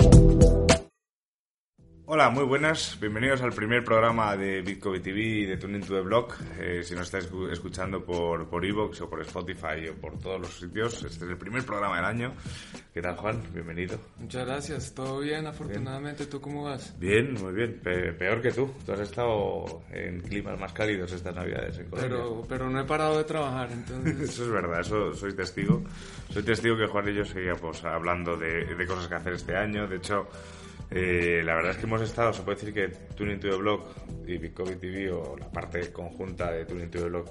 Thank you. Hola, muy buenas. Bienvenidos al primer programa de Bitcoin TV y de Tuning to the Block. Eh, si nos estáis escuchando por por Evox o por Spotify o por todos los sitios, este es el primer programa del año. ¿Qué tal, Juan? Bienvenido. Muchas gracias. Todo bien, afortunadamente. ¿Tú cómo vas? Bien, muy bien. peor que tú. Tú has estado en climas más cálidos estas navidades en Colombia. Pero, pero no he parado de trabajar, entonces... eso es verdad, eso soy testigo. Soy testigo que Juan y yo seguíamos hablando de, de cosas que hacer este año. De hecho... Eh, la verdad es que hemos estado, se puede decir que Tuning to the Blog y Bitcoin TV o la parte conjunta de Tuning to the Blog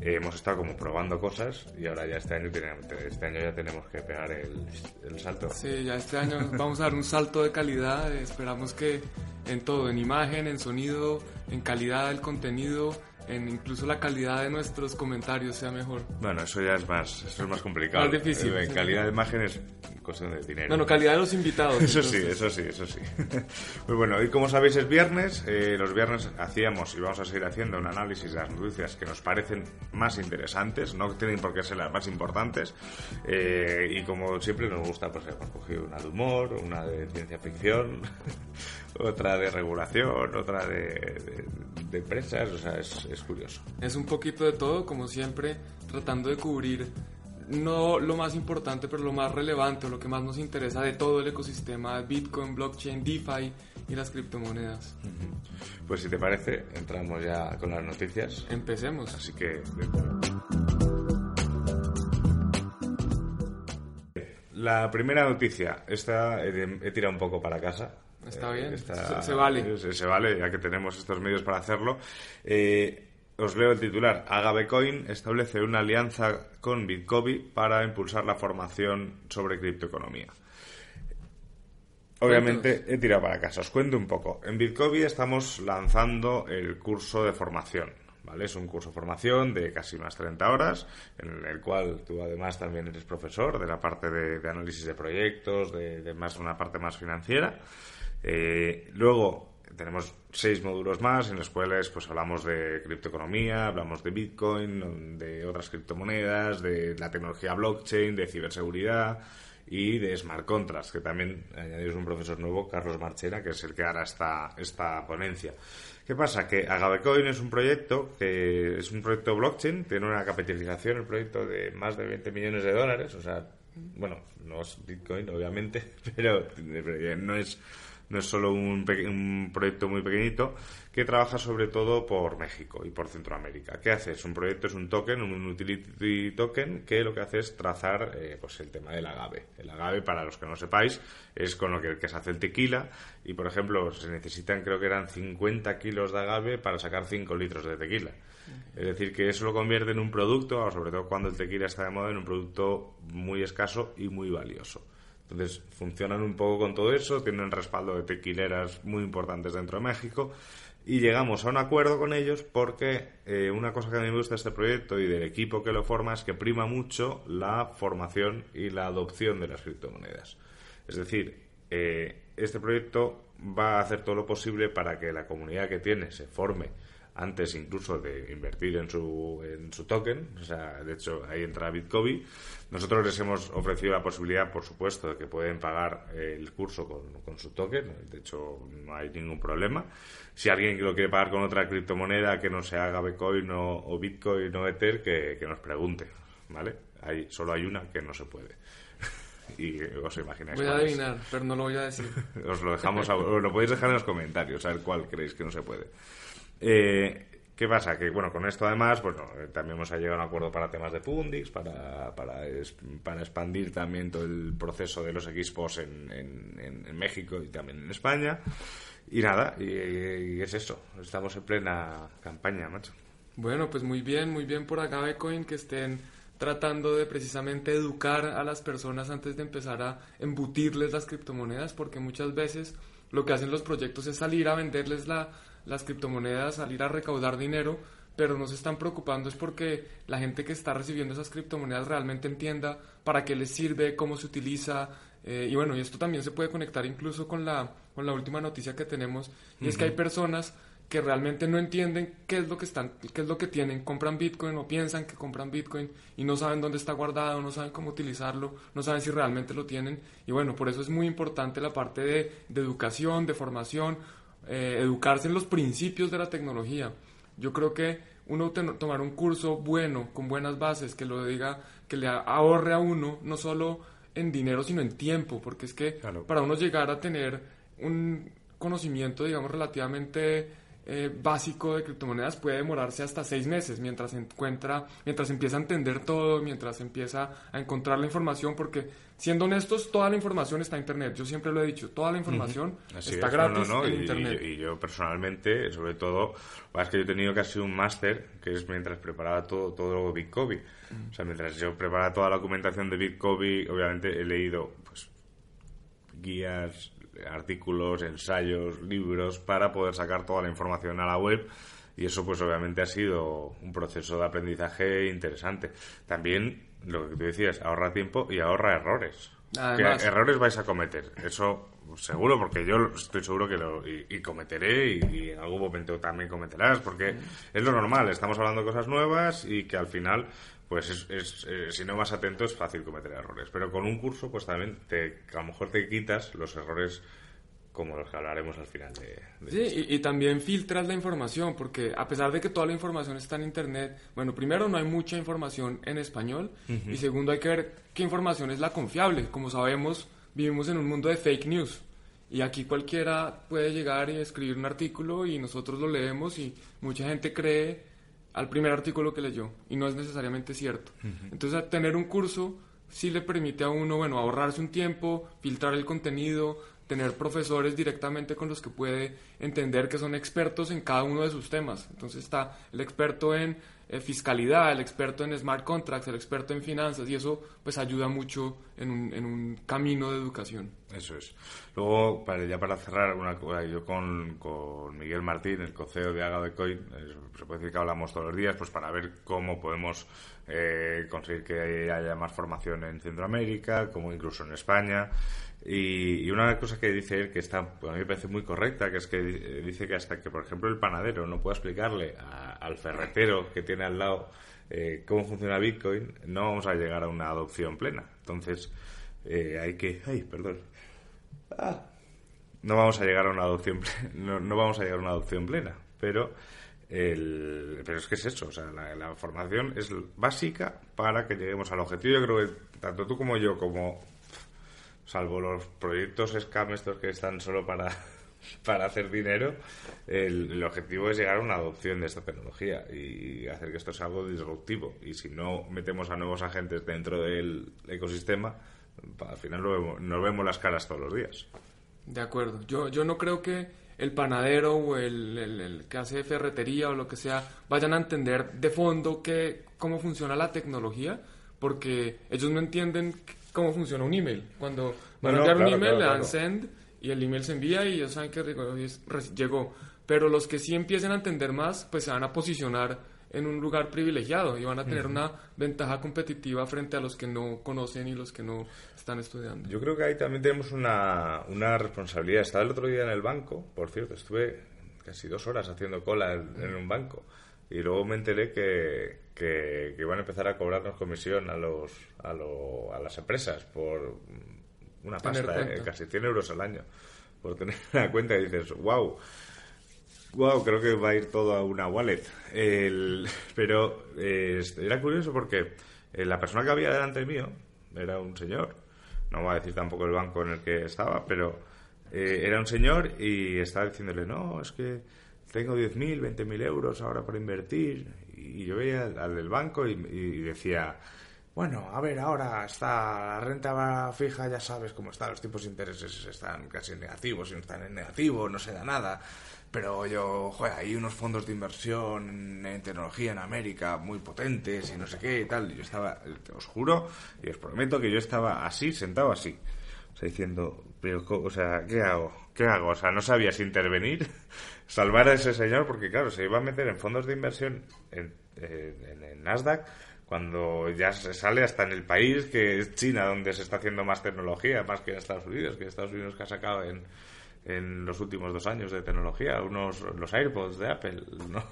eh, hemos estado como probando cosas y ahora ya este año, tenemos, este año ya tenemos que pegar el, salto. Sí, ya este año vamos a dar un salto de calidad. Esperamos que en todo, en imagen, en sonido, en calidad del contenido, en incluso la calidad de nuestros comentarios sea mejor. Bueno, eso ya es más, eso es más complicado. Más difícil. En calidad de imágenes cuestión de dinero. Bueno, calidad de los invitados. Eso sí, eso sí, eso sí. Muy bueno, hoy como sabéis es viernes. Eh, los viernes hacíamos y vamos a seguir haciendo un análisis de las noticias que nos parecen más interesantes, no tienen por qué ser las más importantes. Eh, y como siempre nos gusta, pues hemos cogido una de humor, una de ciencia ficción, otra de regulación, otra de, de, empresas, o sea, es, es curioso. Es un poquito de todo, como siempre, tratando de cubrir no lo más importante, pero lo más relevante, lo que más nos interesa de todo el ecosistema Bitcoin, blockchain, DeFi y las criptomonedas. Pues si te parece, entramos ya con las noticias. Empecemos. Así que... La primera noticia, esta he tirado un poco para casa. Está bien, se, vale. Se, se, vale, ya que tenemos estos medios para hacerlo. Eh, os leo el titular. Agavecoin establece una alianza con Bitcovi para impulsar la formación sobre criptoeconomía. Obviamente he tirado para casa. Os cuento un poco. En Bitcovi estamos lanzando el curso de formación. ¿Vale? Es un curso de formación de casi más 30 horas, en el cual tú además también eres profesor de la parte de, análisis de proyectos, de, más una parte más financiera. Eh, luego tenemos seis módulos más en los cuales pues hablamos de criptoeconomía, hablamos de Bitcoin, de otras criptomonedas, de la tecnología blockchain, de ciberseguridad y de smart contracts, que también añadimos un profesor nuevo, Carlos Marchena, que es el que hará esta, esta ponencia. ¿Qué pasa? Que Agavecoin es un proyecto que es un proyecto blockchain, tiene una capitalización el proyecto de más de 20 millones de dólares, o sea, bueno, no es Bitcoin obviamente, pero no es no es solo un, un, proyecto muy pequeñito, que trabaja sobre todo por México y por Centroamérica. ¿Qué hace? Es un proyecto, es un token, un utility token, que lo que hace es trazar eh, pues el tema del agave. El agave, para los que no sepáis, es con lo que, que, se hace el tequila y, por ejemplo, se necesitan, creo que eran 50 kilos de agave para sacar 5 litros de tequila. Es decir, que eso lo convierte en un producto, sobre todo cuando el tequila está de moda, en un producto muy escaso y muy valioso. Entonces, funcionan un poco con todo eso, tienen respaldo de tequileras muy importantes dentro de México y llegamos a un acuerdo con ellos porque eh, una cosa que a mí me gusta de este proyecto y del equipo que lo forma es que prima mucho la formación y la adopción de las criptomonedas. Es decir, eh, este proyecto va a hacer todo lo posible para que la comunidad que tiene se forme antes incluso de invertir en su, en su token, o sea, de hecho ahí entra Bitcoin. Nosotros les hemos ofrecido la posibilidad, por supuesto, de que pueden pagar el curso con, su token, de hecho no hay ningún problema. Si alguien lo quiere pagar con otra criptomoneda que no se haga Bitcoin o, Bitcoin o Ether, que, nos pregunte, ¿vale? Hay, solo hay una que no se puede y os imagináis. Voy a adivinar, pero no lo voy a decir. os lo dejamos, os lo podéis dejar en los comentarios, a ver cuál creéis que no se puede. Eh, ¿Qué pasa? Que bueno, con esto además, bueno, eh, también hemos llegado a un acuerdo para temas de Pundix, para, para, para expandir también todo el proceso de los equipos en, en, México y también en España. Y nada, y, es eso, estamos en plena campaña, macho. Bueno, pues muy bien, muy bien por acá Bitcoin que estén tratando de precisamente educar a las personas antes de empezar a embutirles las criptomonedas, porque muchas veces lo que hacen los proyectos es salir a venderles la, las criptomonedas, salir a recaudar dinero, pero no se están preocupando es porque la gente que está recibiendo esas criptomonedas realmente entienda para qué les sirve, cómo se utiliza. Eh, y bueno, y esto también se puede conectar incluso con la, con la última noticia que tenemos, y es que hay personas que realmente no entienden qué es lo que están, qué es lo que tienen, compran Bitcoin o piensan que compran Bitcoin y no saben dónde está guardado, no saben cómo utilizarlo, no saben si realmente lo tienen. Y bueno, por eso es muy importante la parte de, educación, de formación, eh, educarse en los principios de la tecnología. Yo creo que uno tomar un curso bueno, con buenas bases, que lo diga, que le ahorre a uno, no solo en dinero, sino en tiempo, porque es que para uno llegar a tener un conocimiento, digamos, relativamente eh, básico de criptomonedas puede demorarse hasta seis meses mientras encuentra, mientras empieza a entender todo, mientras empieza a encontrar la información, porque siendo honestos, toda la información está en internet. Yo siempre lo he dicho, toda la información está gratis en y, internet. Y, yo personalmente, sobre todo, es que yo he tenido casi un máster, que es mientras preparaba todo, todo Bitcoin. O sea, mientras yo preparaba toda la documentación de Bitcoin, obviamente he leído pues guías artículos, ensayos, libros para poder sacar toda la información a la web. Y eso pues obviamente ha sido un proceso de aprendizaje interesante. También lo que tú decías, ahorra tiempo y ahorra errores. errores vais a cometer, eso seguro, porque yo estoy seguro que lo y, cometeré y, en algún momento también cometerás, porque es lo normal, estamos hablando de cosas nuevas y que al final pues es, eh, si no vas atento es fácil cometer errores. Pero con un curso, pues también te, a lo mejor te quitas los errores como los que hablaremos al final de... sí, y, también filtras la información, porque a pesar de que toda la información está en Internet, bueno, primero no hay mucha información en español, y segundo hay que ver qué información es la confiable. Como sabemos, vivimos en un mundo de fake news, y aquí cualquiera puede llegar y escribir un artículo y nosotros lo leemos y mucha gente cree al primer artículo que leyó y no es necesariamente cierto. Entonces, tener un curso sí le permite a uno, bueno, ahorrarse un tiempo, filtrar el contenido, tener profesores directamente con los que puede entender que son expertos en cada uno de sus temas. Entonces está el experto en eh, fiscalidad, el experto en smart contracts, el experto en finanzas y eso pues ayuda mucho en un, en un camino de educación. Eso es. Luego, para, ya para cerrar, una, yo con, con Miguel Martín, el coceo de Aga de Coin, se puede decir que hablamos todos los días pues para ver cómo podemos eh, conseguir que haya más formación en Centroamérica, como incluso en España. Y, una cosa que dice él que está, a mí me parece muy correcta, que es que dice que hasta que, por ejemplo, el panadero no pueda explicarle al ferretero que tiene al lado eh, cómo funciona Bitcoin, no vamos a llegar a una adopción plena. Entonces, eh, hay que... ¡Ay, perdón! Ah. no vamos a llegar a una adopción plena, no, no, vamos a llegar a una adopción plena, pero el, pero es que es eso, o sea, la, la, formación es básica para que lleguemos al objetivo. Yo creo que tanto tú como yo, como salvo los proyectos scam estos que están solo para, para hacer dinero, el, objetivo es llegar a una adopción de esta tecnología y hacer que esto sea algo disruptivo. Y si no metemos a nuevos agentes dentro del ecosistema, al final nos vemos, las caras todos los días. De acuerdo. Yo, yo no creo que el panadero o el, el, que hace ferretería o lo que sea vayan a entender de fondo que, cómo funciona la tecnología, porque ellos no entienden cómo funciona un email. Cuando van a enviar un email, le dan send y el email se envía y ellos saben que llegó. Pero los que sí empiecen a entender más, pues se van a posicionar en un lugar privilegiado y van a tener una ventaja competitiva frente a los que no conocen y los que no están estudiando. Yo creo que ahí también tenemos una, una responsabilidad. Estaba el otro día en el banco, por cierto, estuve casi dos horas haciendo cola en un banco y luego me enteré que, que, que, van a empezar a cobrarnos comisión a los a, lo, a las empresas por una pasta, eh, casi 100 euros al año, por tener una cuenta y dices, wow, wow, creo que va a ir todo a una wallet. El, pero eh, era curioso porque eh, la persona que había delante mío era un señor, no voy a decir tampoco el banco en el que estaba, pero era un señor y estaba diciéndole, no, es que tengo 10.000, 20.000 euros ahora para invertir. Y yo veía al, del banco y, decía, bueno, a ver, ahora está la renta fija, ya sabes cómo están, los tipos de intereses están casi en negativo, si no están en negativo, no se da nada. pero yo, joder, hay unos fondos de inversión en tecnología en América muy potentes y no sé qué y tal. Y yo estaba, os juro y os prometo que yo estaba así, sentado así. O sea, diciendo, pero, o sea, ¿qué hago? ¿Qué hago? O sea, no sabía si intervenir, salvar a ese señor, porque claro, se iba a meter en fondos de inversión en, en, en Nasdaq cuando ya se sale hasta en el país que es China donde se está haciendo más tecnología, más que en Estados Unidos, que Estados Unidos que ha sacado en, en los últimos dos años de tecnología, unos los AirPods de Apple, no,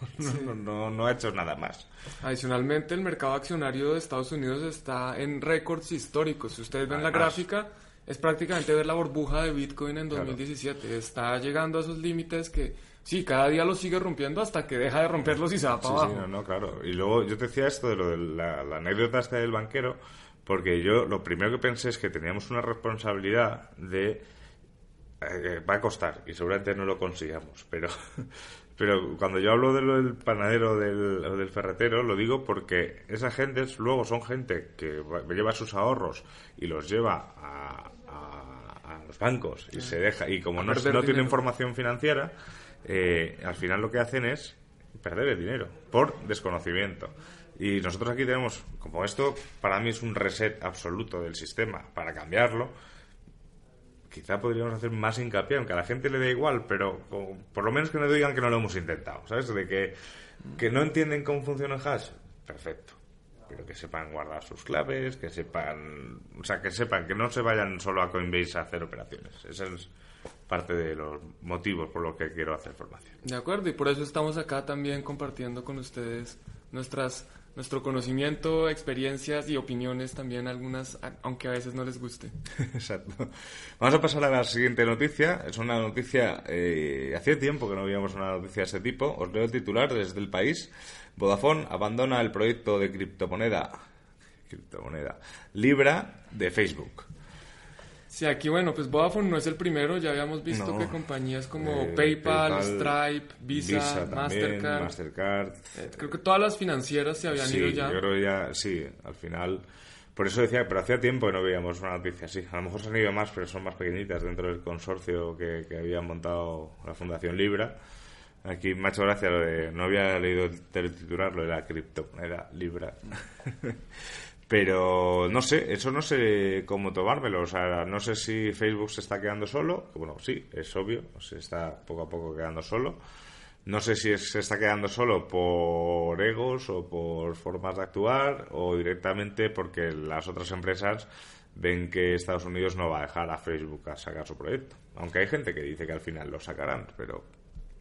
no, no, ha hecho nada más. Adicionalmente, el mercado accionario de Estados Unidos está en récords históricos. Si ustedes ven la gráfica, es prácticamente ver la burbuja de Bitcoin en 2017. Está llegando a esos límites que Sí, cada día lo sigue rompiendo hasta que deja de romperlos y se va para abajo. Sí, no, no, claro. Y luego yo te decía esto de lo de la, anécdota esta del banquero, porque yo lo primero que pensé es que teníamos una responsabilidad de... Eh, va a costar y seguramente no lo consigamos, pero, pero cuando yo hablo de lo del panadero del, del ferretero, lo digo porque esa gente luego son gente que lleva sus ahorros y los lleva a, los bancos y se deja, y como no, no tiene información financiera, eh, al final lo que hacen es perder el dinero por desconocimiento. Y nosotros aquí tenemos, como esto para mí es un reset absoluto del sistema, para cambiarlo, quizá podríamos hacer más hincapié, aunque a la gente le dé igual, pero por lo menos que no digan que no lo hemos intentado, ¿sabes? De que, que no entienden cómo funciona el hash, perfecto. Pero que sepan guardar sus claves, que sepan, o sea, que sepan que no se vayan solo a Coinbase a hacer operaciones. Ese es parte de los motivos por los que quiero hacer formación. De acuerdo, y por eso estamos acá también compartiendo con ustedes nuestras nuestro conocimiento, experiencias y opiniones también algunas, aunque a veces no les guste. Exacto. Vamos a pasar a la siguiente noticia. Es una noticia, eh, hacía tiempo que no veíamos una noticia de ese tipo. Os leo el titular desde el país. Vodafone abandona el proyecto de criptomoneda, criptomoneda Libra de Facebook. Sí, aquí bueno, pues Vodafone no es el primero, ya habíamos visto que compañías como eh, PayPal, Stripe, Visa, Mastercard, eh, creo que todas las financieras se habían ido ya. Yo creo ya, sí, al final, por eso decía, pero hacía tiempo que no veíamos una noticia así. A lo mejor se han ido más, pero son más pequeñitas dentro del consorcio que, que habían montado la Fundación Libra. Aquí me ha hecho gracia lo de, no había leído el titular, lo de la criptomoneda Libra. Pero no sé, eso no sé cómo tomármelo. O sea, no sé si Facebook se está quedando solo. Bueno, sí, es obvio, se está poco a poco quedando solo. No sé si se está quedando solo por egos o por formas de actuar o directamente porque las otras empresas ven que Estados Unidos no va a dejar a Facebook a sacar su proyecto. Aunque hay gente que dice que al final lo sacarán, pero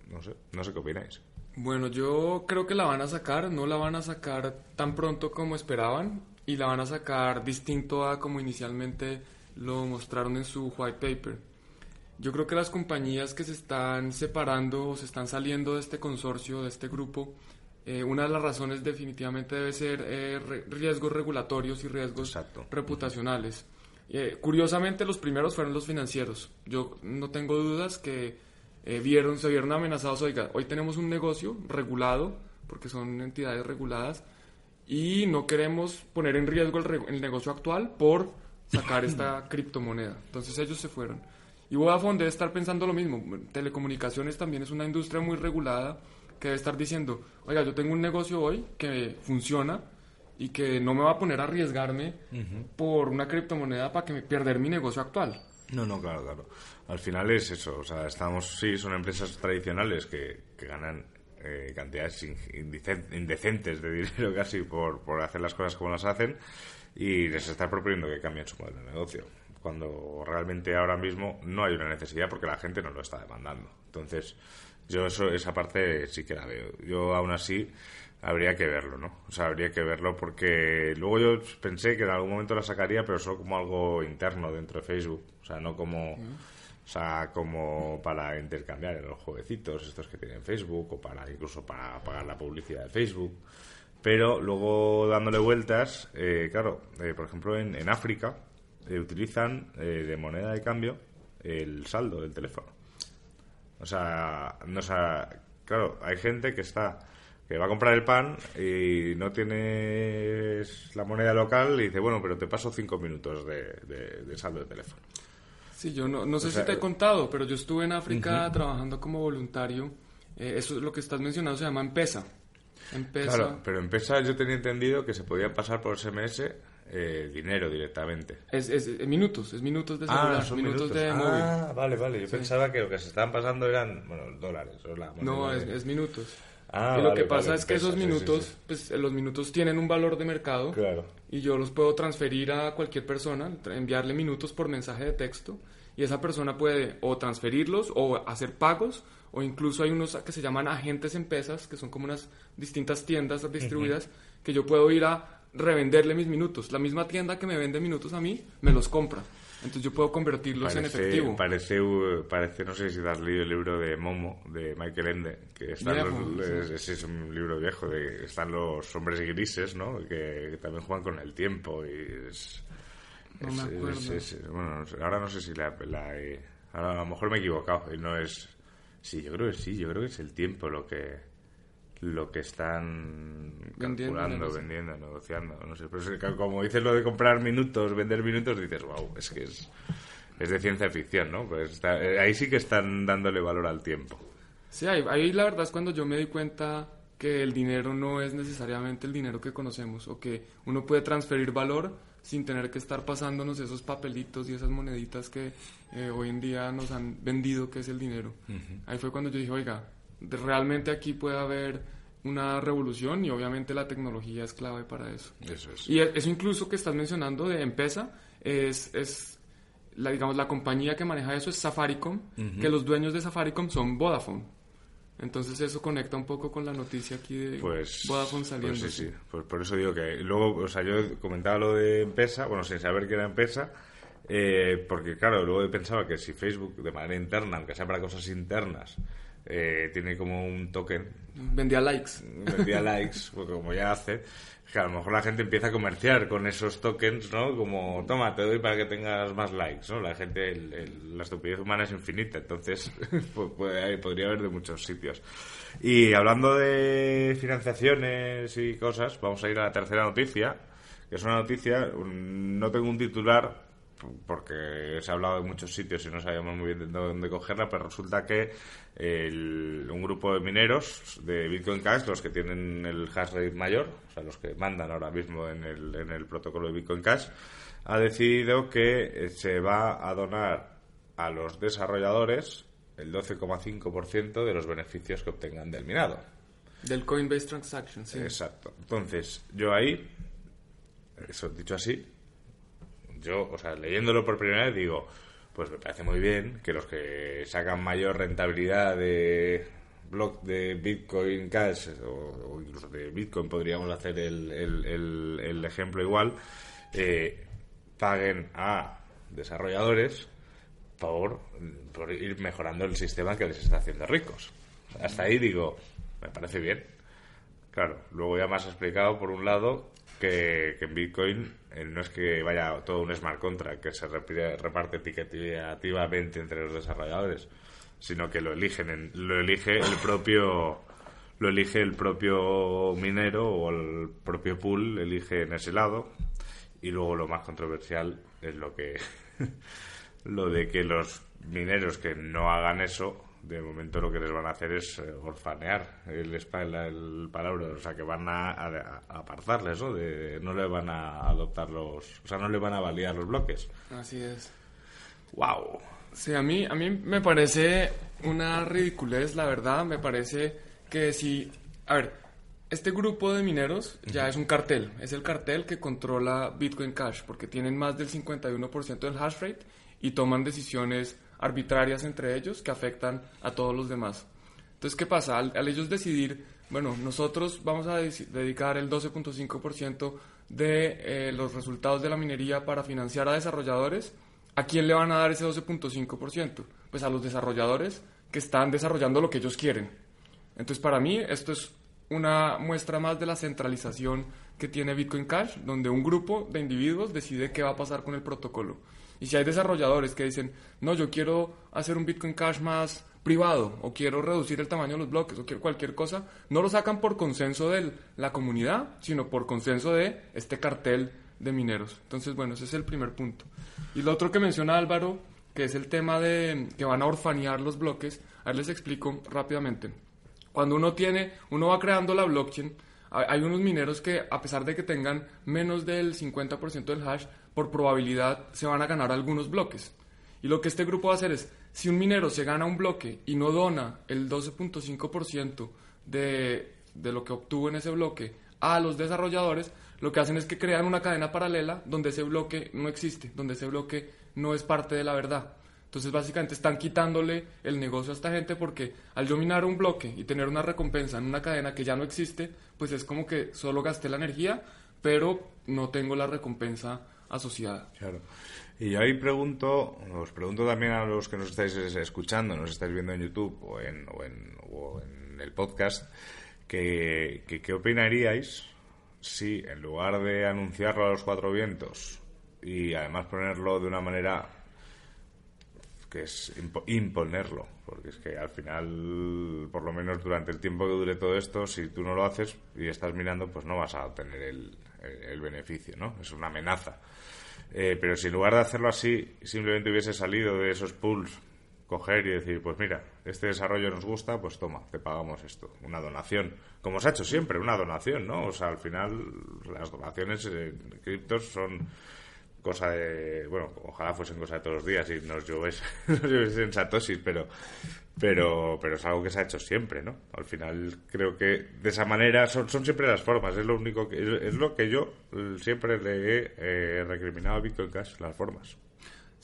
no sé, no sé qué opináis. Bueno, yo creo que la van a sacar, no la van a sacar tan pronto como esperaban y la van a sacar distinto a como inicialmente lo mostraron en su white paper. Yo creo que las compañías que se están separando o se están saliendo de este consorcio, de este grupo, eh, una de las razones definitivamente debe ser eh, riesgos regulatorios y riesgos reputacionales. Eh, curiosamente, los primeros fueron los financieros. Yo no tengo dudas que vieron, se vieron amenazados. Oiga, hoy tenemos un negocio regulado, porque son entidades reguladas, y no queremos poner en riesgo el, negocio actual por sacar esta criptomoneda. Entonces ellos se fueron. Y Vodafone debe estar pensando lo mismo. Telecomunicaciones también es una industria muy regulada que debe estar diciendo, oiga, yo tengo un negocio hoy que funciona y que no me va a poner a arriesgarme por una criptomoneda para que me perder mi negocio actual. No, no, claro, claro. Al final es eso. O sea, estamos, sí, son empresas tradicionales que, que ganan eh, cantidades indecentes de dinero casi por, por hacer las cosas como las hacen y les está proponiendo que cambien su modelo de negocio cuando realmente ahora mismo no hay una necesidad porque la gente no lo está demandando. Entonces, yo eso, esa parte sí que la veo. Yo aún así habría que verlo, ¿no? O sea, habría que verlo porque luego yo pensé que en algún momento la sacaría, pero solo como algo interno dentro de Facebook, o sea, no como... O sea, como para intercambiar en los jueguecitos estos que tienen Facebook o para incluso para pagar la publicidad de Facebook. Pero luego dándole vueltas, eh, claro, eh, por ejemplo en, en África eh, utilizan de moneda de cambio el saldo del teléfono. O sea, no, o claro, hay gente que está que va a comprar el pan y no tiene la moneda local y dice, bueno, pero te paso cinco minutos de, de saldo de teléfono. Sí, yo no, no sé si te he contado, pero yo estuve en África trabajando como voluntario Eh, eso es lo que estás mencionando, se llama Empesa. Empesa. Claro, pero Empesa yo tenía entendido que se podía pasar por SMS eh, dinero directamente. Es, es, minutos, es minutos de celular, ah, minutos, de móvil. Ah, vale, vale. Yo pensaba que lo que se estaban pasando eran, bueno, dólares. no, es, minutos. Ah, y lo que pasa es que esos minutos, pues los minutos tienen un valor de mercado. Claro. Y yo los puedo transferir a cualquier persona, enviarle minutos por mensaje de texto. Y esa persona puede o transferirlos o hacer pagos o incluso hay unos que se llaman agentes en pesas, que son como unas distintas tiendas distribuidas, que yo puedo ir a revenderle mis minutos. La misma tienda que me vende minutos a mí, me los compra. Entonces yo puedo convertirlos en efectivo. Parece, parece, no sé si has leído el libro de Momo, de Michael Ende, que están los, es, un libro viejo, de están los hombres grises, ¿no? Que, también juegan con el tiempo y es... No me acuerdo. bueno, ahora no sé si la, a lo mejor me he equivocado y no es... Sí, yo creo que sí, yo creo que es el tiempo lo que lo que están calculando, vendiendo, negociando. No sé, pero como dices lo de comprar minutos, vender minutos, dices, wow, es que es, es de ciencia ficción, ¿no? Pues eh, ahí sí que están dándole valor al tiempo. Sí, ahí, ahí la verdad es cuando yo me di cuenta que el dinero no es necesariamente el dinero que conocemos o que uno puede transferir valor sin tener que estar pasándonos esos papelitos y esas moneditas que eh, hoy en día nos han vendido que es el dinero. Ahí fue cuando yo dije, oiga, realmente aquí puede haber una revolución y obviamente la tecnología es clave para eso. Eso es. Y eso incluso que estás mencionando de Empesa es, es la, digamos, la compañía que maneja eso es Safaricom, que los dueños de Safaricom son Vodafone. Entonces eso conecta un poco con la noticia aquí de pues, Vodafone pues saliendo. Pues sí, sí. Pues por eso digo que luego, o sea, yo comentaba lo de Empesa, bueno, sin saber que era Empesa, eh, porque claro, luego he pensado que si Facebook de manera interna, aunque sea para cosas internas, eh, tiene como un token. Vendía likes. Vendía likes, porque como ya hace, que a lo mejor la gente empieza a comerciar con esos tokens, ¿no? Como, toma, te doy para que tengas más likes, ¿no? La gente, la estupidez humana es infinita, entonces pues, podría haber de muchos sitios. Y hablando de financiaciones y cosas, vamos a ir a la tercera noticia, que es una noticia, no tengo un titular, porque se ha hablado de muchos sitios y no sabíamos muy bien de dónde cogerla, pero resulta que un grupo de mineros de Bitcoin Cash, los que tienen el hash rate mayor, o sea, los que mandan ahora mismo en el, en el protocolo de Bitcoin Cash, ha decidido que eh, se va a donar a los desarrolladores el 12,5% de los beneficios que obtengan del minado. Del Coinbase Transaction, sí. Exacto. Entonces, yo ahí, eso dicho así, yo, o sea, leyéndolo por primera vez digo, pues me parece muy bien que los que sacan mayor rentabilidad de block de Bitcoin Cash o, incluso de Bitcoin podríamos hacer el, el, ejemplo igual, eh, paguen a desarrolladores por, por ir mejorando el sistema que les está haciendo ricos. Hasta ahí digo, me parece bien. Claro, luego ya más explicado, por un lado, que, en Bitcoin eh, no es que vaya todo un smart contract que se reparte etiquetativamente entre los desarrolladores, sino que lo eligen lo elige el propio lo elige el propio minero o el propio pool elige en ese lado y luego lo más controversial es lo que lo de que los mineros que no hagan eso de momento lo que les van a hacer es eh, orfanear el, el palabra, o sea que van a, apartarles, ¿no? De, no le van a adoptar los, o sea, no le van a validar los bloques. Así es. Wow. Sí, a mí, a mí me parece una ridiculez, la verdad, me parece que si, a ver, este grupo de mineros ya es un cartel, es el cartel que controla Bitcoin Cash, porque tienen más del 51% del hash rate y toman decisiones arbitrarias entre ellos que afectan a todos los demás. Entonces, ¿qué pasa? Al, ellos decidir, bueno, nosotros vamos a dedicar el 12.5% de eh, los resultados de la minería para financiar a desarrolladores, ¿a quién le van a dar ese 12.5%? Pues a los desarrolladores que están desarrollando lo que ellos quieren. Entonces, para mí, esto es una muestra más de la centralización que tiene Bitcoin Cash, donde un grupo de individuos decide qué va a pasar con el protocolo. Y si hay desarrolladores que dicen, no, yo quiero hacer un Bitcoin Cash más privado, o quiero reducir el tamaño de los bloques, o quiero cualquier cosa, no lo sacan por consenso de la comunidad, sino por consenso de este cartel de mineros. Entonces, bueno, ese es el primer punto. Y lo otro que menciona Álvaro, que es el tema de que van a orfanear los bloques, a ver les explico rápidamente. Cuando uno tiene, uno va creando la blockchain, hay unos mineros que a pesar de que tengan menos del 50% del hash, por probabilidad se van a ganar algunos bloques. Y lo que este grupo va a hacer es, si un minero se gana un bloque y no dona el 12.5% de, de lo que obtuvo en ese bloque a los desarrolladores, lo que hacen es que crean una cadena paralela donde ese bloque no existe, donde ese bloque no es parte de la verdad. Entonces básicamente están quitándole el negocio a esta gente porque al yo minar un bloque y tener una recompensa en una cadena que ya no existe, pues es como que solo gasté la energía, pero no tengo la recompensa asociada. Claro. Y ahí pregunto, os pregunto también a los que nos estáis escuchando, nos estáis viendo en YouTube o en, o en, el podcast, que, ¿qué opinaríais si en lugar de anunciarlo a los cuatro vientos y además ponerlo de una manera que es imponerlo, porque es que al final, por lo menos durante el tiempo que dure todo esto, si tú no lo haces y estás mirando, pues no vas a obtener el, el beneficio, ¿no? Es una amenaza. Eh, pero si en lugar de hacerlo así, simplemente hubiese salido de esos pools, coger y decir, pues mira, este desarrollo nos gusta, pues toma, te pagamos esto, una donación. Como se ha hecho siempre, una donación, ¿no? O sea, al final las donaciones en criptos son cosa de, bueno, ojalá fuesen cosa de todos los días y nos lloviesen satosis, pero, pero, pero es algo que se ha hecho siempre, ¿no? Al final creo que de esa manera son, son siempre las formas, es lo único que, es lo que yo siempre le he eh, recriminado a Bitcoin Cash, las formas.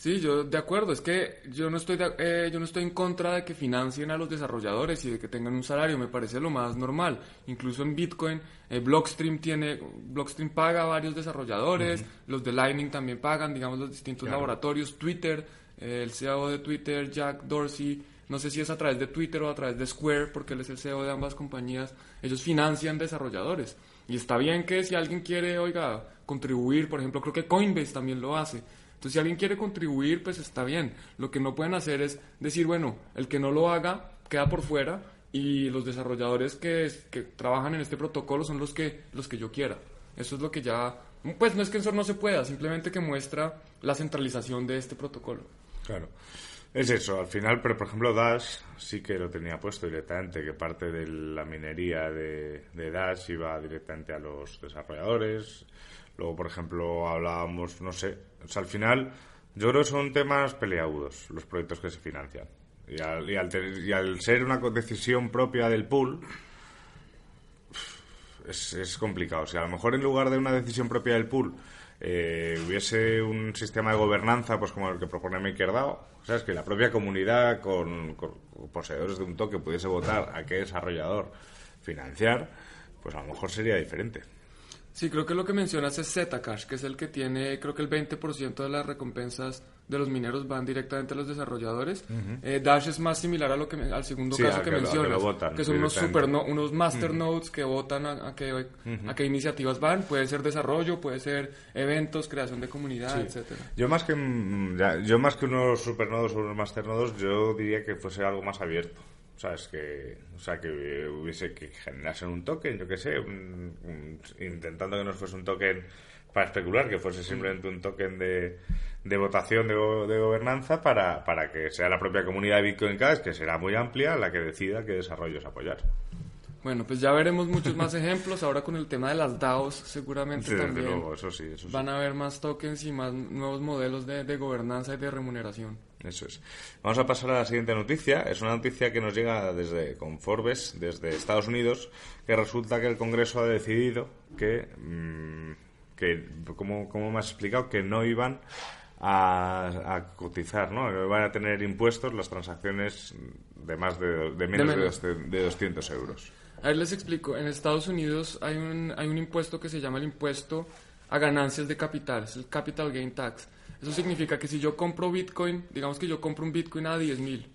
Sí, yo de acuerdo, es que yo no estoy eh, yo no estoy en contra de que financien a los desarrolladores y de que tengan un salario, me parece lo más normal. Incluso en Bitcoin, eh, Blockstream tiene Blockstream paga a varios desarrolladores, los de Lightning también pagan, digamos los distintos laboratorios, Twitter, eh, el CEO de Twitter, Jack Dorsey, no sé si es a través de Twitter o a través de Square, porque él es el CEO de ambas compañías, ellos financian desarrolladores. Y está bien que si alguien quiere, oiga, contribuir, por ejemplo, creo que Coinbase también lo hace entonces, si alguien quiere contribuir, pues está bien. Lo que no pueden hacer es decir, bueno, el que no lo haga queda por fuera y los desarrolladores que, que trabajan en este protocolo son los que, los que yo quiera. Eso es lo que ya, pues no es que eso no se pueda, simplemente que muestra la centralización de este protocolo. Claro. Es eso, al final, pero por ejemplo Dash sí que lo tenía puesto directamente, que parte de la minería de, de Dash iba directamente a los desarrolladores, Luego, por ejemplo, hablábamos, no sé, o sea, al final yo creo que son temas peleagudos los proyectos que se financian. Y al, y al, ser una decisión propia del pool, es, es, complicado. O sea, a lo mejor en lugar de una decisión propia del pool eh, hubiese un sistema de gobernanza pues como el que propone MakerDAO, o sea, es que la propia comunidad con, con poseedores de un toque pudiese votar a qué desarrollador financiar, pues a lo mejor sería diferente. Sí, creo que lo que mencionas es Zcash, que es el que tiene, creo que el 20% de las recompensas de los mineros van directamente a los desarrolladores. Eh, Dash es más similar a lo que al segundo caso que, mencionas, que, son unos super unos master nodes que votan a, qué, a qué iniciativas van. Puede ser desarrollo, puede ser eventos, creación de comunidad, etcétera. Yo más que mm, yo más que unos supernodos o unos masternodos, yo diría que fuese algo más abierto. ¿Sabes? Que, o sea, que hubiese que generasen un token, yo qué sé, intentando que no fuese un token para especular, que fuese simplemente un token de, de votación de, de, gobernanza para, para que sea la propia comunidad de Bitcoin Cash, que será muy amplia, la que decida qué desarrollos apoyar. Bueno, pues ya veremos muchos más ejemplos. Ahora con el tema de las DAOs, seguramente también eso sí, eso van a haber más tokens y más nuevos modelos de, de gobernanza y de remuneración. Eso es. Vamos a pasar a la siguiente noticia. Es una noticia que nos llega desde con Forbes, desde Estados Unidos, que resulta que el Congreso ha decidido que, mm, que como, como me has explicado, que no iban a, cotizar, ¿no? Van a tener impuestos las transacciones de más de, de menos, de, de 200 euros. A ver, les explico. En Estados Unidos hay un, hay un impuesto que se llama el impuesto a ganancias de capital, es el Capital Gain Tax. Eso significa que si yo compro Bitcoin, digamos que yo compro un Bitcoin a 10 mil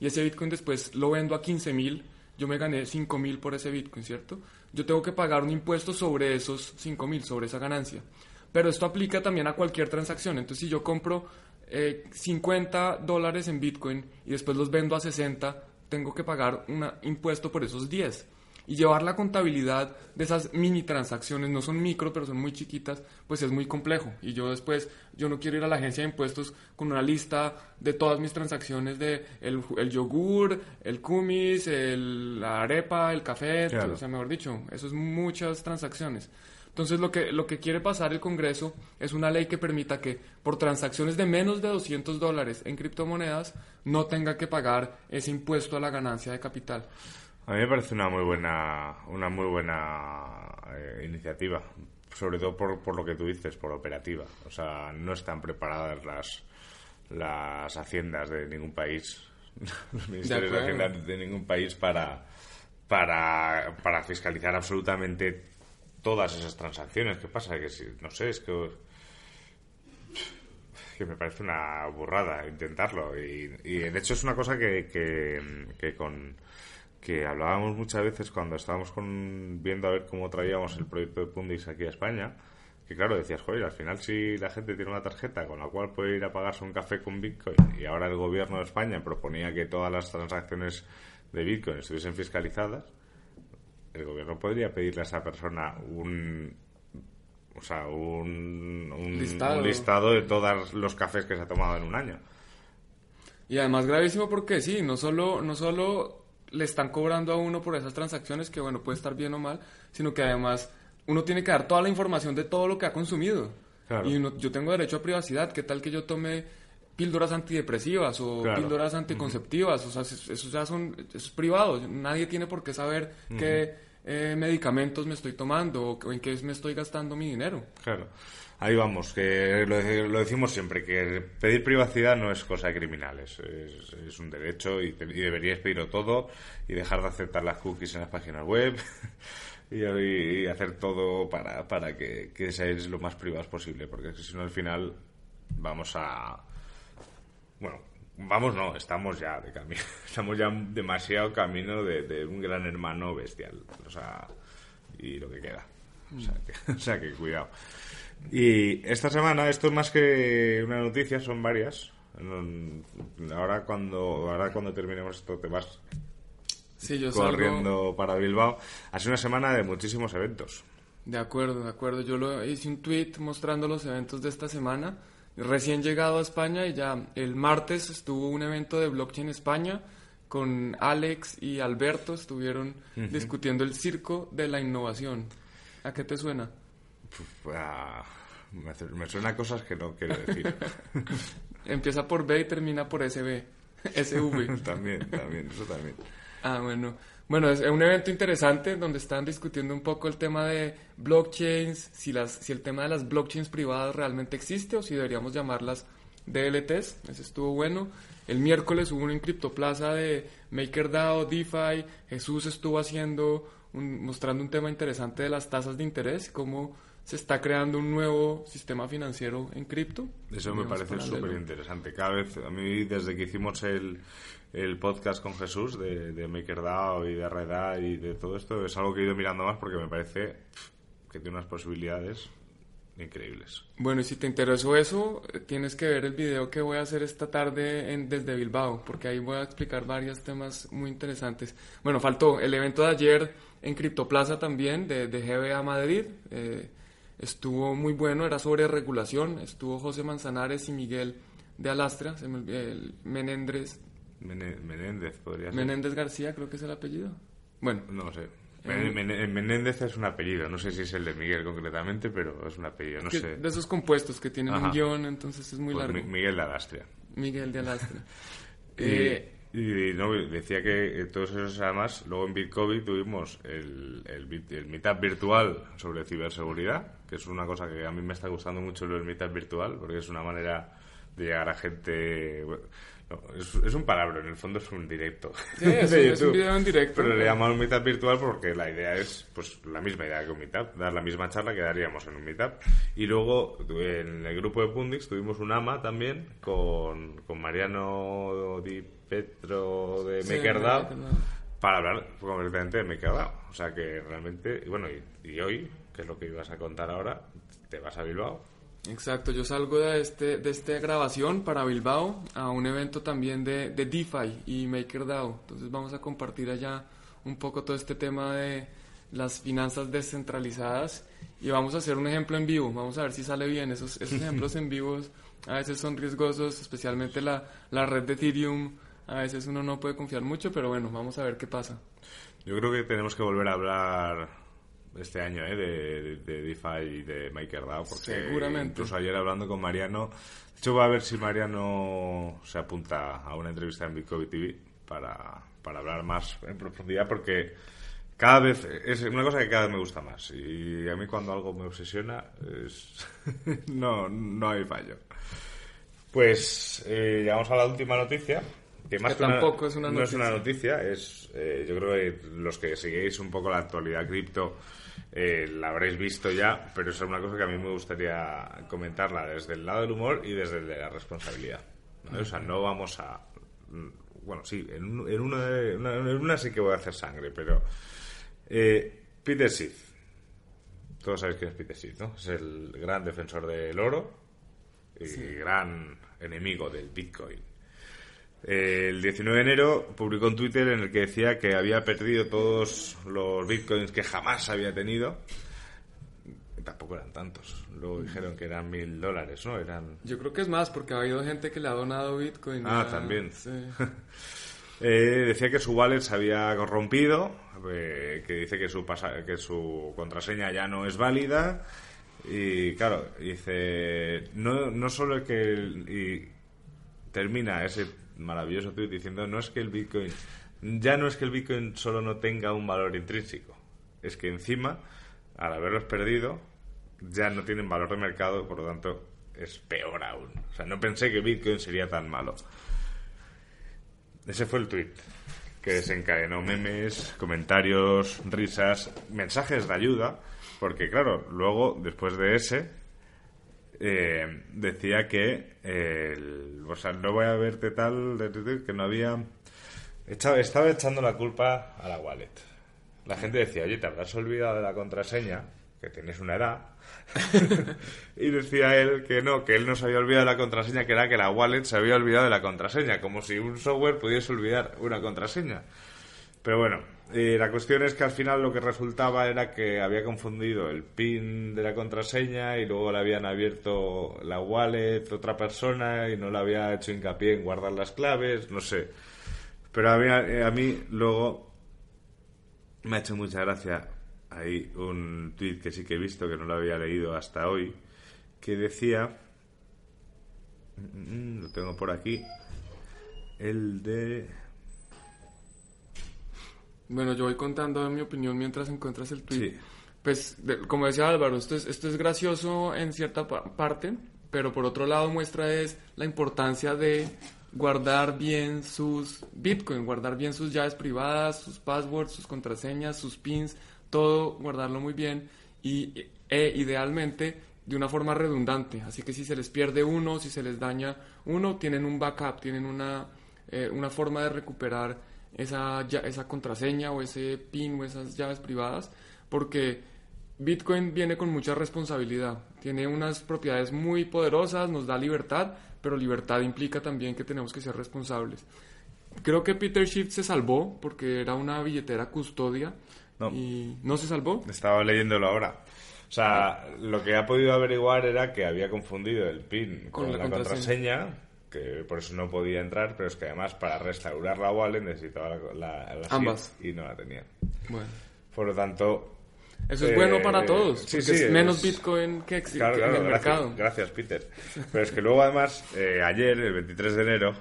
y ese Bitcoin después lo vendo a 15 mil, yo me gané 5 mil por ese Bitcoin, ¿cierto? Yo tengo que pagar un impuesto sobre esos 5 mil, sobre esa ganancia. Pero esto aplica también a cualquier transacción. Entonces, si yo compro 50 eh, dólares en Bitcoin y después los vendo a 60, tengo que pagar un impuesto por esos 10. Y llevar la contabilidad de esas mini transacciones, no son micro, pero son muy chiquitas, pues es muy complejo. Y yo después, yo no quiero ir a la agencia de impuestos con una lista de todas mis transacciones de el, el yogur, el kumis, el, la arepa, el café, o sea, mejor dicho, eso es muchas transacciones. Entonces lo que, lo que quiere pasar el Congreso es una ley que permita que por transacciones de menos de 200 dólares en criptomonedas no tenga que pagar ese impuesto a la ganancia de capital. A mí me parece una muy buena, una muy buena eh, iniciativa, sobre todo por, por lo que tú dices, por operativa. O sea, no están preparadas las, las haciendas de ningún país, los ministerios de, Hacienda de ningún país para, para, para fiscalizar absolutamente todas esas transacciones. ¿Qué pasa? Que si, no sé, es que que me parece una burrada intentarlo y, de hecho es una cosa que, que, con que hablábamos muchas veces cuando estábamos con, viendo a ver cómo traíamos el proyecto de Pundix aquí a España que claro decías joder al final si la gente tiene una tarjeta con la cual puede ir a pagarse un café con Bitcoin y ahora el gobierno de España proponía que todas las transacciones de Bitcoin estuviesen fiscalizadas el gobierno podría pedirle a esa persona un o sea, un, listado. de todos los cafés que se ha tomado en un año. Y además gravísimo porque sí, no solo, no solo le están cobrando a uno por esas transacciones, que bueno, puede estar bien o mal, sino que además uno tiene que dar toda la información de todo lo que ha consumido. Y yo tengo derecho a privacidad, ¿qué tal que yo tome píldoras antidepresivas o píldoras anticonceptivas? O sea, eso ya son, es privado, nadie tiene por qué saber que eh, medicamentos me estoy tomando o en qué me estoy gastando mi dinero. Claro. Ahí vamos, que lo, decimos siempre, que pedir privacidad no es cosa de criminales, es, un derecho y, deberíais pedirlo todo y dejar de aceptar las cookies en las páginas web y, hacer todo para, para que, que seáis lo más privados posible, porque si no al final vamos a... Bueno, Vamos, no, estamos ya de camino. Estamos ya demasiado camino de, un gran hermano bestial. O sea, y lo que queda. O sea, que, cuidado. Y esta semana, esto es más que una noticia, son varias. Ahora cuando, ahora cuando terminemos esto te vas sí, yo corriendo para Bilbao. Ha sido una semana de muchísimos eventos. De acuerdo, de acuerdo. Yo lo hice un tweet mostrando los eventos de esta semana recién llegado a España y ya el martes estuvo un evento de blockchain España con Alex y Alberto, estuvieron discutiendo el circo de la innovación. ¿A qué te suena? Me, suena cosas que no quiero decir. Empieza por B y termina por SB. SV. también, también, eso también. Ah, bueno. Bueno, es un evento interesante donde están discutiendo un poco el tema de blockchains, si, las, si el tema de las blockchains privadas realmente existe o si deberíamos llamarlas DLTs. Ese estuvo bueno. El miércoles hubo una en Criptoplaza de MakerDAO, DeFi. Jesús estuvo haciendo, mostrando un tema interesante de las tasas de interés, cómo se está creando un nuevo sistema financiero en cripto. Eso me parece súper interesante. Cada vez, a mí, desde que hicimos el, el podcast con Jesús de, de MakerDAO y de Redad y de todo esto, es algo que he ido mirando más porque me parece que tiene unas posibilidades increíbles. Bueno, y si te interesó eso, tienes que ver el video que voy a hacer esta tarde en, desde Bilbao, porque ahí voy a explicar varios temas muy interesantes. Bueno, faltó el evento de ayer en Criptoplaza también, de, de GBA Madrid. Eh, estuvo muy bueno, era sobre regulación. Estuvo José Manzanares y Miguel de Alastra, el Menéndez. Menéndez podría ser. Menéndez García, creo que es el apellido. Bueno. No sé. Eh, Menéndez es un apellido, no sé si es el de Miguel concretamente, pero es un apellido, no sé. De esos compuestos que tienen un guion, entonces es muy pues largo. Miguel de Alastra. Miguel de Alastra. eh, y no, decía que eh, todos esos, además, luego en BitCovid tuvimos el, el, el, meetup virtual sobre ciberseguridad, que es una cosa que a mí me está gustando mucho el meetup virtual, porque es una manera de llegar a gente es, un palabra, en el fondo es un directo. Sí, es, un video en directo. Pero le llamamos Meetup virtual porque la idea es pues la misma idea que un Meetup, dar la misma charla que daríamos en un Meetup. Y luego en el grupo de Pundix tuvimos un AMA también con, con Mariano Di Petro de sí, para hablar completamente de MakerDAO. O sea que realmente, bueno, y hoy, que es lo que ibas a contar ahora, te vas a Bilbao Exacto, yo salgo de, este, de esta grabación para Bilbao a un evento también de, de DeFi y MakerDAO. Entonces vamos a compartir allá un poco todo este tema de las finanzas descentralizadas y vamos a hacer un ejemplo en vivo, vamos a ver si sale bien. Esos, esos ejemplos en vivos a veces son riesgosos, especialmente la, la red de Ethereum, a veces uno no puede confiar mucho, pero bueno, vamos a ver qué pasa. Yo creo que tenemos que volver a hablar este año ¿eh? de, de, DeFi y de MakerDAO, porque Seguramente. incluso ayer hablando con Mariano, de hecho voy a ver si Mariano se apunta a una entrevista en Bitcoin TV para, para hablar más en profundidad, porque cada vez es una cosa que cada vez me gusta más y a mí cuando algo me obsesiona es no no hay fallo pues eh, llegamos a la última noticia que más Que que tampoco es una no es una noticia. noticia es eh, yo creo que los que seguís un poco la actualidad cripto eh, la habréis visto ya pero es una cosa que a mí me gustaría comentarla desde el lado del humor y desde el de la responsabilidad ¿vale? o sea no vamos a bueno sí en, un- en una, de- una- en una sí que voy a hacer sangre pero eh, Peter Schiff. Todos sabéis quién es Peter Schiff, ¿no? Es el gran defensor del oro y gran enemigo del Bitcoin. El 19 de enero publicó un Twitter en el que decía que había perdido todos los bitcoins que jamás había tenido. Tampoco eran tantos. Luego dijeron que eran mil dólares, ¿no? Eran Yo creo que es más, porque ha habido gente que le ha donado Bitcoin. Ah, también. sí. Eh, decía que su wallet se había corrompido, eh, que dice que su, pasa- que su contraseña ya no es válida. Y claro, dice, no, no solo que... el- y termina ese maravilloso tweet diciendo, no es que el Bitcoin... Ya no es que el Bitcoin solo no tenga un valor intrínseco, es que encima, al haberlos perdido, ya no tienen valor de mercado por lo tanto es peor aún. O sea, no pensé que Bitcoin sería tan malo. Ese fue el tweet que desencadenó memes, comentarios, risas, mensajes de ayuda, porque claro, luego, después de ese, eh, decía que, el- o sea, no voy a verte tal, que no había... Estaba echando la culpa a la wallet. La gente decía, oye, te habrás olvidado de la contraseña, que tienes una edad. y decía él que no, que él no se había olvidado de la contraseña, que era que la wallet se había olvidado de la contraseña, como si un software pudiese olvidar una contraseña. Pero bueno, eh, la cuestión es que al final lo que resultaba era que había confundido el pin de la contraseña y luego le habían abierto la wallet otra persona y no le había hecho hincapié en guardar las claves, no sé. Pero a mí, a mí luego me ha hecho mucha gracia. Hay un tweet que sí que he visto, que no lo había leído hasta hoy, que decía, mm, lo tengo por aquí, el de... Bueno, yo voy contando mi opinión mientras encuentras el tweet. Sí. Pues, de- como decía Álvaro, esto es, esto es gracioso en cierta pa- parte, pero por otro lado muestra es la importancia de guardar bien sus Bitcoin, guardar bien sus llaves privadas, sus passwords, sus contraseñas, sus pins, todo guardarlo muy bien y e, idealmente de una forma redundante. Así que si se les pierde uno, si se les daña uno, tienen un backup, tienen una, eh, una forma de recuperar esa, lla- esa contraseña o ese pin o esas llaves privadas, porque Bitcoin viene con mucha responsabilidad, tiene unas propiedades muy poderosas, nos da libertad, pero libertad implica también que tenemos que ser responsables. Creo que Peter Schiff se salvó porque era una billetera custodia No. y no se salvó. Estaba leyéndolo ahora. O sea, lo que ha podido averiguar era que había confundido el PIN con, Con la la contraseña, que por eso no podía entrar, pero es que además para restaurar la wallet necesitaba la, la, la Ambas. Y no la tenía. Bueno, Por lo tanto... eso es eh, bueno para todos, sí, porque sí, es menos es- Bitcoin que, exi- Claro, claro, en el gracias, mercado. gracias, Peter. Pero es que luego, además, eh, ayer, el 23 de enero,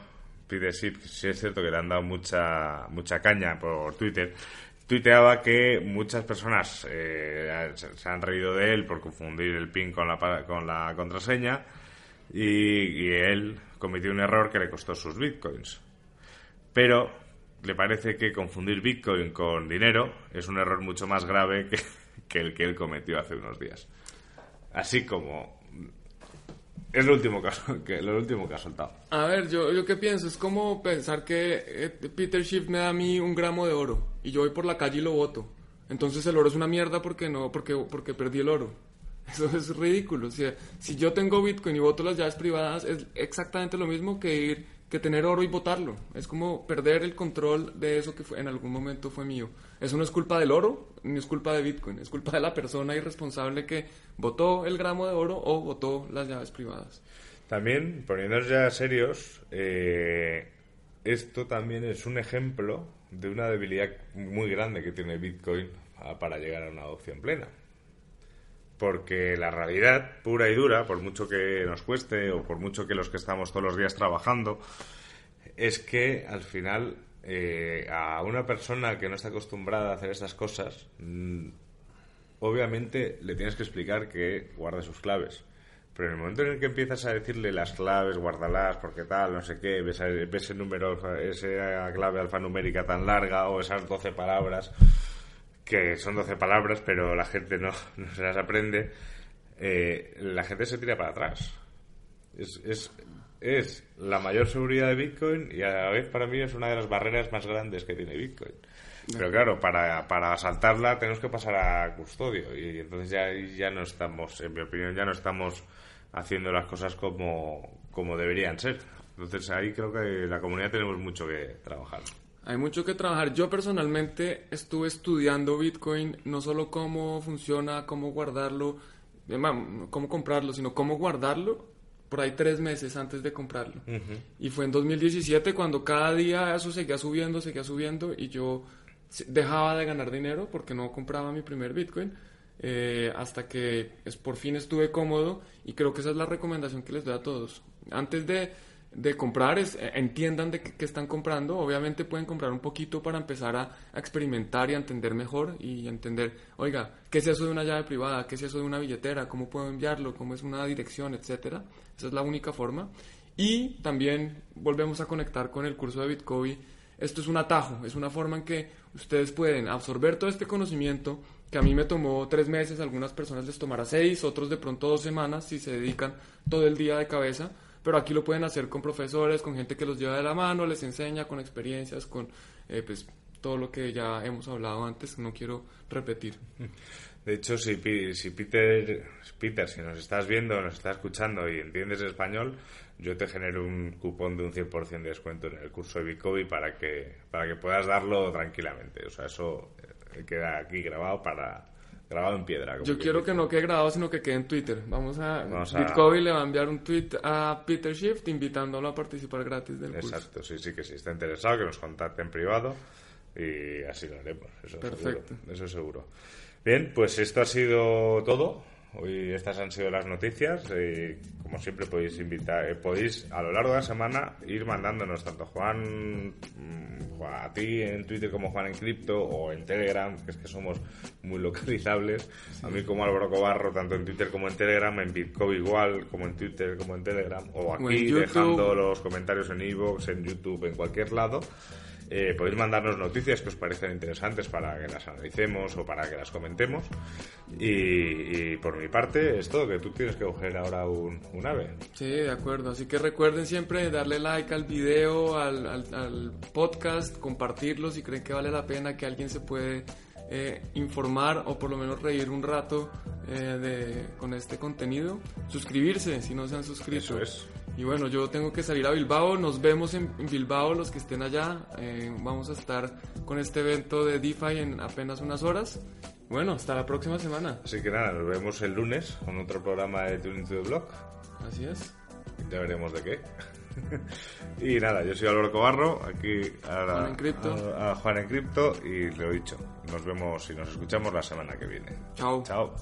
Peter Schiff, sí es cierto que le han dado mucha, mucha caña por Twitter, tuiteaba que muchas personas eh, se han reído de él por confundir el PIN con la, con la contraseña y, él cometió un error que le costó sus bitcoins. Pero le parece que confundir bitcoin con dinero es un error mucho más grave que, el que él cometió hace unos días. Así como... Es lo último ha, que, lo último que ha soltado. A ver, yo, yo qué pienso, es como pensar que eh, Peter Schiff me da a mí un gramo de oro y yo voy por la calle y lo voto. Entonces el oro es una mierda porque no, porque, porque perdí el oro. Eso es ridículo. O sea, si yo tengo Bitcoin y voto las llaves privadas, es exactamente lo mismo que ir, que tener oro y botarlo. Es como perder el control de eso que fue, en algún momento fue mío. Eso no es culpa del oro, ni es culpa de Bitcoin, es culpa de la persona irresponsable que votó el gramo de oro o votó las llaves privadas. También, poniéndonos ya serios, eh, esto también es un ejemplo de una debilidad muy grande que tiene Bitcoin para llegar a una adopción plena porque la realidad pura y dura, por mucho que nos cueste o por mucho que los que estamos todos los días trabajando, es que al final eh, a una persona que no está acostumbrada a hacer estas cosas, mm, obviamente le tienes que explicar que guarde sus claves. Pero en el momento en el que empiezas a decirle las claves, guárdalas, porque tal, no sé qué, ves, ese número, esa clave alfanumérica tan larga o esas 12 palabras, que son 12 palabras, pero la gente no, se las aprende, eh, la gente se tira para atrás. Es, es, es, la mayor seguridad de Bitcoin y a la vez para mí es una de las barreras más grandes que tiene Bitcoin. Pero claro, para, para saltarla tenemos que pasar a custodio y entonces ya, ya no estamos, en mi opinión, ya no estamos haciendo las cosas como, como deberían ser. Entonces ahí creo que la comunidad tenemos mucho que trabajar. Hay mucho que trabajar. Yo personalmente estuve estudiando Bitcoin, no solo cómo funciona, cómo guardarlo, cómo comprarlo, sino cómo guardarlo por ahí tres meses antes de comprarlo. Y fue en 2017 cuando cada día eso seguía subiendo, seguía subiendo y yo dejaba de ganar dinero porque no compraba mi primer Bitcoin. Eh, hasta que es, por fin estuve cómodo y creo que esa es la recomendación que les doy a todos. Antes de de comprar es eh, entiendan de qué, están comprando. Obviamente pueden comprar un poquito para empezar a, experimentar y a entender mejor y entender, oiga, ¿qué es eso de una llave privada? ¿Qué es eso de una billetera? ¿Cómo puedo enviarlo? ¿Cómo es una dirección? Etcétera. Esa es la única forma. Y también volvemos a conectar con el curso de Bitcoin. Esto es un atajo, es una forma en que ustedes pueden absorber todo este conocimiento que a mí me tomó tres meses, algunas personas les tomará seis, otros de pronto dos semanas si se dedican todo el día de cabeza pero aquí lo pueden hacer con profesores, con gente que los lleva de la mano, les enseña con experiencias, con eh, pues todo lo que ya hemos hablado antes, no quiero repetir. De hecho, si, si Peter, Peter, si nos estás viendo, nos estás escuchando y entiendes español, yo te genero un cupón de un 100% de descuento en el curso de Bicobi para que, para que puedas darlo tranquilamente. O sea, eso eh, queda aquí grabado para, grabado en piedra. Yo quiero que no quede grabado, sino que quede en Twitter. Vamos a... Bitcoin le va a enviar un tweet a Peter Shift invitándolo a participar gratis del curso. Exacto, sí, sí, que si está interesado, que nos contacte en privado y así lo haremos. Eso Perfecto. Seguro, eso seguro. Bien, pues esto ha sido todo. Hoy estas han sido las noticias. Y como siempre podéis invitar, eh, podéis a lo largo de la semana ir mandándonos tanto Juan mm, a ti en Twitter como Juan en Cripto o en Telegram, que es que somos muy localizables. A mí como Álvaro Cobarro, tanto en Twitter como en Telegram, en Bitcoin igual, como en Twitter como en Telegram, o aquí dejando los comentarios en Evox, en YouTube, en cualquier lado. Eh, podéis mandarnos noticias que os parezcan interesantes para que las analicemos o para que las comentemos. Y, por mi parte es todo, que tú tienes que coger ahora un, ave. Sí, de acuerdo. Así que recuerden siempre darle like al video, al, podcast, compartirlo si creen que vale la pena, que alguien se puede eh, informar o por lo menos reír un rato eh, de, con este contenido. Suscribirse si no se han suscrito. Eso es. Y bueno, yo tengo que salir a Bilbao, nos vemos en, Bilbao los que estén allá, eh, vamos a estar con este evento de DeFi en apenas unas horas. Bueno, hasta la próxima semana. Así que nada, nos vemos el lunes con otro programa de Tuning to the Blog. Así es. Ya veremos de qué. y nada, yo soy Álvaro Cobarro, aquí a, Juan en Cripto. A, a Juan en Cripto y lo he dicho, nos vemos y nos escuchamos la semana que viene. Chao. Chao.